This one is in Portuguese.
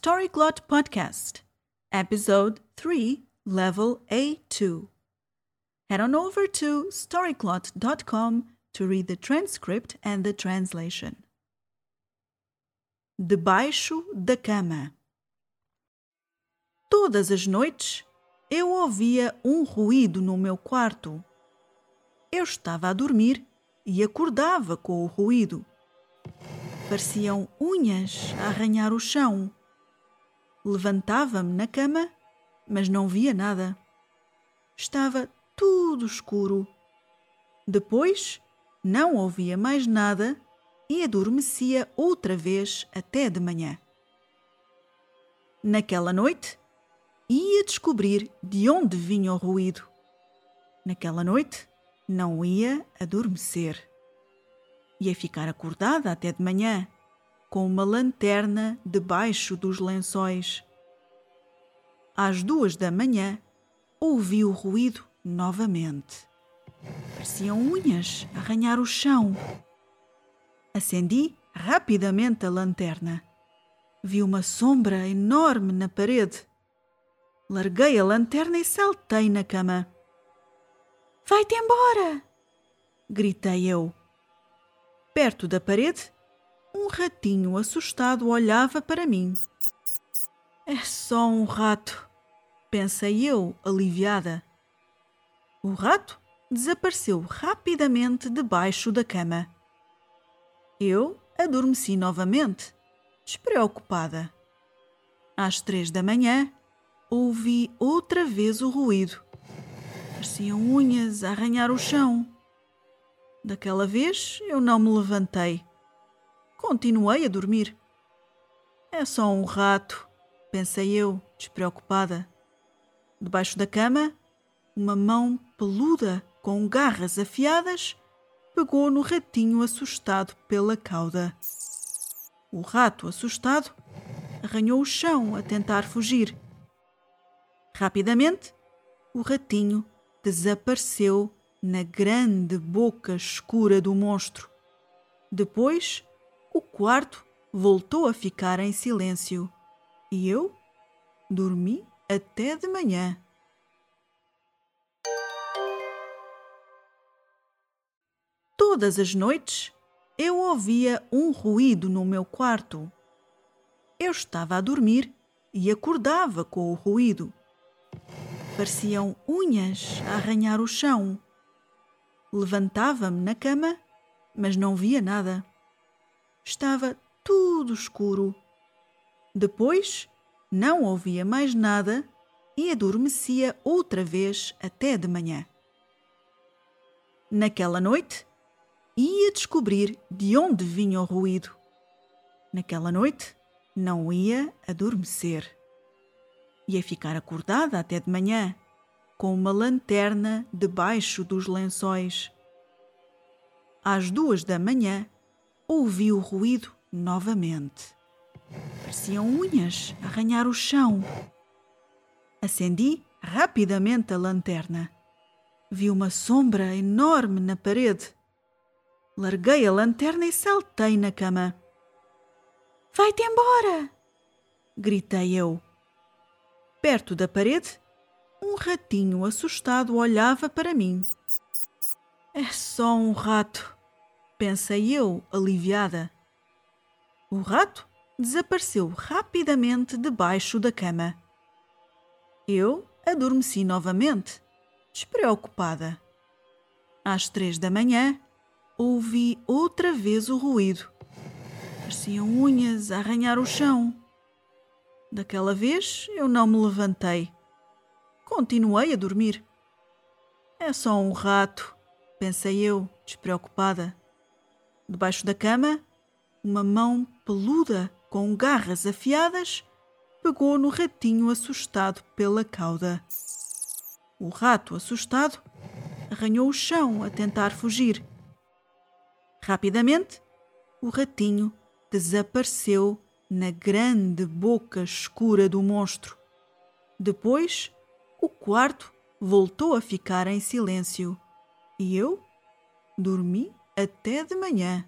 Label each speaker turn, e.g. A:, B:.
A: Storyglot Podcast, Episode 3, Level A2. Head on over to storyglot.com to read the transcript and the translation. Debaixo da cama. Todas as noites eu ouvia um ruído no meu quarto. Eu estava a dormir e acordava com o ruído. Pareciam unhas a arranhar o chão. Levantava-me na cama, mas não via nada. Estava tudo escuro. Depois, não ouvia mais nada e adormecia outra vez até de manhã. Naquela noite, ia descobrir de onde vinha o ruído. Naquela noite, não ia adormecer. Ia ficar acordada até de manhã, com uma lanterna debaixo dos lençóis. Às duas da manhã, ouvi o ruído novamente. Pareciam unhas arranhar o chão. Acendi rapidamente a lanterna. Vi uma sombra enorme na parede. Larguei a lanterna e saltei na cama. Vai-te embora! Gritei eu. Perto da parede, um ratinho assustado olhava para mim. É só um rato, pensei eu, aliviada. O rato desapareceu rapidamente debaixo da cama. Eu adormeci novamente, despreocupada. Às três da manhã, ouvi outra vez o ruído. Pareciam unhas a arranhar o chão. Daquela vez eu não me levantei. Continuei a dormir. É só um rato, pensei eu, despreocupada. Debaixo da cama, uma mão peluda com garras afiadas pegou no ratinho assustado pela cauda. O rato, assustado, arranhou o chão a tentar fugir. Rapidamente, o ratinho desapareceu na grande boca escura do monstro. Depois, o quarto voltou a ficar em silêncio e eu dormi até de manhã. Todas as noites eu ouvia um ruído no meu quarto. Eu estava a dormir e acordava com o ruído. Pareciam unhas a arranhar o chão. Levantava-me na cama, mas não via nada. Estava tudo escuro. Depois, não ouvia mais nada e adormecia outra vez até de manhã. Naquela noite, ia descobrir de onde vinha o ruído. Naquela noite, não ia adormecer. Ia ficar acordada até de manhã, com uma lanterna debaixo dos lençóis. Às duas da manhã, ouvi o ruído novamente. Pareciam unhas arranhar o chão. Acendi rapidamente a lanterna. Vi uma sombra enorme na parede. Larguei a lanterna e saltei na cama. Vai-te embora! Gritei eu. Perto da parede, um ratinho assustado olhava para mim. É só um rato, pensei eu, aliviada. O rato desapareceu rapidamente debaixo da cama. Eu adormeci novamente, despreocupada. Às três da manhã, ouvi outra vez o ruído. Pareciam unhas a arranhar o chão. Daquela vez eu não me levantei. Continuei a dormir. É só um rato, pensei eu, despreocupada. Debaixo da cama, uma mão peluda com garras afiadas pegou no ratinho assustado pela cauda. O rato, assustado, arranhou o chão a tentar fugir. Rapidamente, o ratinho desapareceu na grande boca escura do monstro. Depois, o quarto voltou a ficar em silêncio e eu dormi até de manhã.